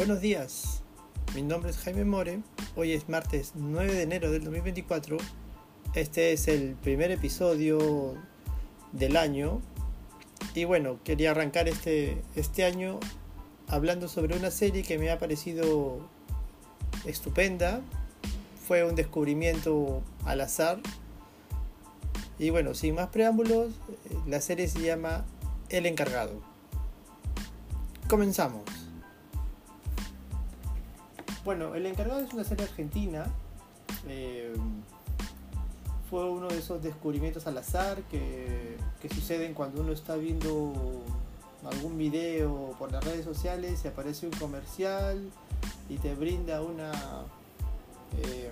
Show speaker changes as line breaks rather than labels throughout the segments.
Buenos días, mi nombre es Jaime More, hoy es martes 9 de enero del 2024, este es el primer episodio del año. Y bueno, quería arrancar este, este año hablando sobre una serie que me ha parecido estupenda, fue un descubrimiento al azar. Y bueno, sin más preámbulos, la serie se llama El encargado. Comenzamos. Bueno, El encargado es una serie argentina. Eh, fue uno de esos descubrimientos al azar que, que, suceden cuando uno está viendo algún video por las redes sociales y aparece un comercial y te brinda una, eh,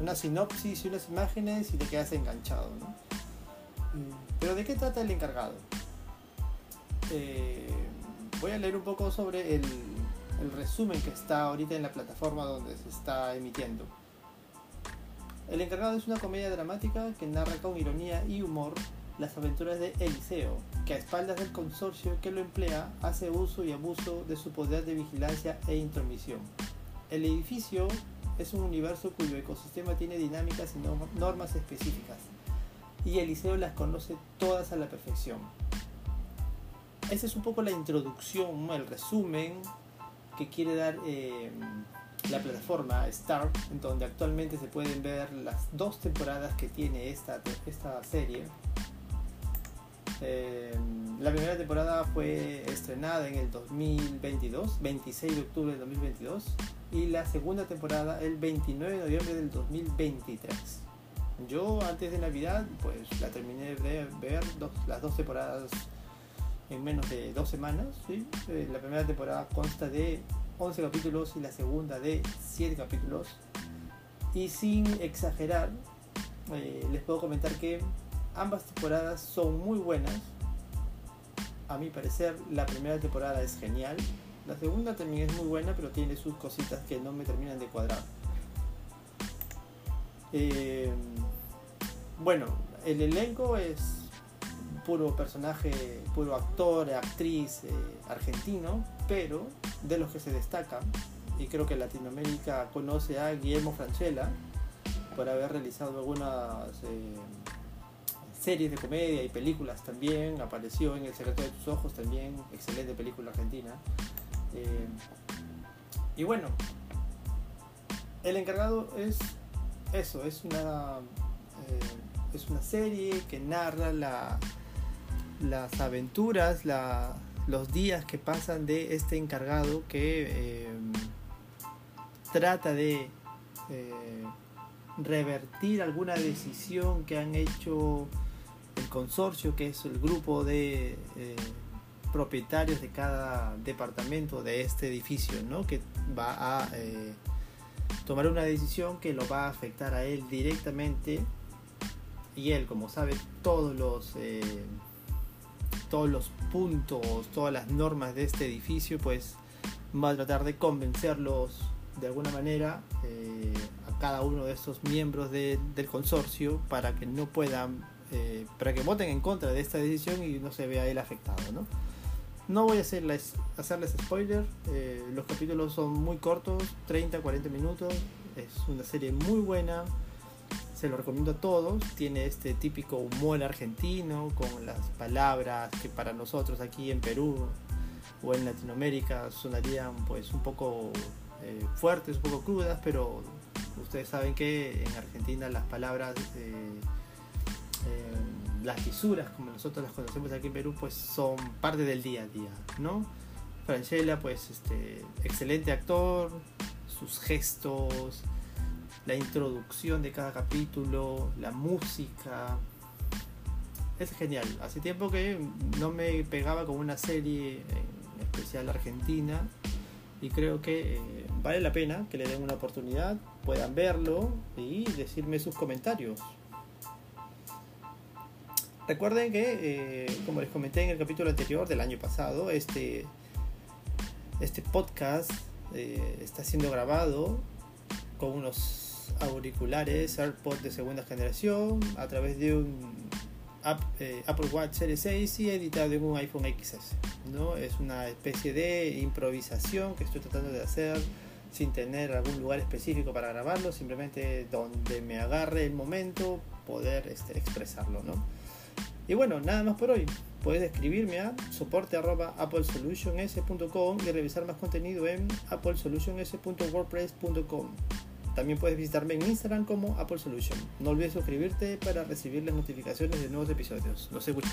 una sinopsis y unas imágenes y te quedas enganchado. ¿no? Pero ¿de qué trata el encargado? Eh, voy a leer un poco sobre el, el resumen que está ahorita en la plataforma donde se está emitiendo. El encargado es una comedia dramática que narra con ironía y humor las aventuras de Eliseo, que a espaldas del consorcio que lo emplea hace uso y abuso de su poder de vigilancia e intromisión. El edificio es un universo cuyo ecosistema tiene dinámicas y normas específicas, y Eliseo las conoce todas a la perfección. Esa es un poco la introducción, el resumen que quiere dar eh, la plataforma Star, donde actualmente se pueden ver las dos temporadas que tiene esta, esta serie. Eh, la primera temporada fue estrenada en el 2022, 26 de octubre del 2022, y la segunda temporada el 29 de noviembre del 2023. Yo antes de Navidad pues la terminé de ver las dos temporadas en menos de dos semanas. Eh, la primera temporada consta de 11 capítulos y la segunda de 7 capítulos. Y sin exagerar, eh, les puedo comentar que ambas temporadas son muy buenas. A mi parecer, la primera temporada es genial. La segunda también es muy buena, pero tiene sus cositas que no me terminan de cuadrar. Eh, bueno, el elenco es puro personaje, puro actor, actriz eh, argentino, pero de los que se destacan, y creo que Latinoamérica conoce a Guillermo Franchella por haber realizado algunas eh, series de comedia y películas también, apareció en El secreto de tus ojos también, excelente película argentina. Eh, y bueno, el encargado es eso, es una, es una serie que narra la, las aventuras, los días que pasan de este encargado que eh, trata de eh, revertir alguna decisión que han hecho el consorcio, que es el grupo de eh, propietarios de cada departamento de este edificio, ¿no? que va a tomar una decisión que lo va a afectar a él directamente y él, como sabe, todos los todos los puntos, todas las normas de este edificio, pues va a tratar de convencerlos de alguna manera eh, a cada uno de estos miembros del consorcio para que no puedan, eh, para que voten en contra de esta decisión y no se vea él afectado, ¿no? No voy a hacerles, hacerles spoiler, eh, los capítulos son muy cortos, 30-40 minutos, es una serie muy buena, se lo recomiendo a todos. Tiene este típico humor argentino con las palabras que para nosotros aquí en Perú o en Latinoamérica sonarían pues un poco eh, fuertes, un poco crudas, pero ustedes saben que en Argentina las palabras, eh, eh, las fisuras como nosotros las conocemos aquí en Perú, pues son parte del día a día, ¿no? Franchella, pues este, excelente actor, sus gestos, la introducción de cada capítulo, la música. Es genial. Hace tiempo que no me pegaba con una serie en especial argentina y creo que eh, vale la pena que le den una oportunidad, puedan verlo y decirme sus comentarios. Recuerden que, eh, como les comenté en el capítulo anterior del año pasado, este, este podcast eh, está siendo grabado con unos auriculares AirPods de segunda generación a través de un eh, Apple Watch Series 6 y editado en un iPhone XS. ¿no? Es una especie de improvisación que estoy tratando de hacer sin tener algún lugar específico para grabarlo, simplemente donde me agarre el momento poder este, expresarlo. ¿no? Y bueno, nada más por hoy. Puedes escribirme a soporte.applesolutions.com y revisar más contenido en applesolutions.wordpress.com. También puedes visitarme en Instagram como Apple Solution. No olvides suscribirte para recibir las notificaciones de nuevos episodios. Los escucho.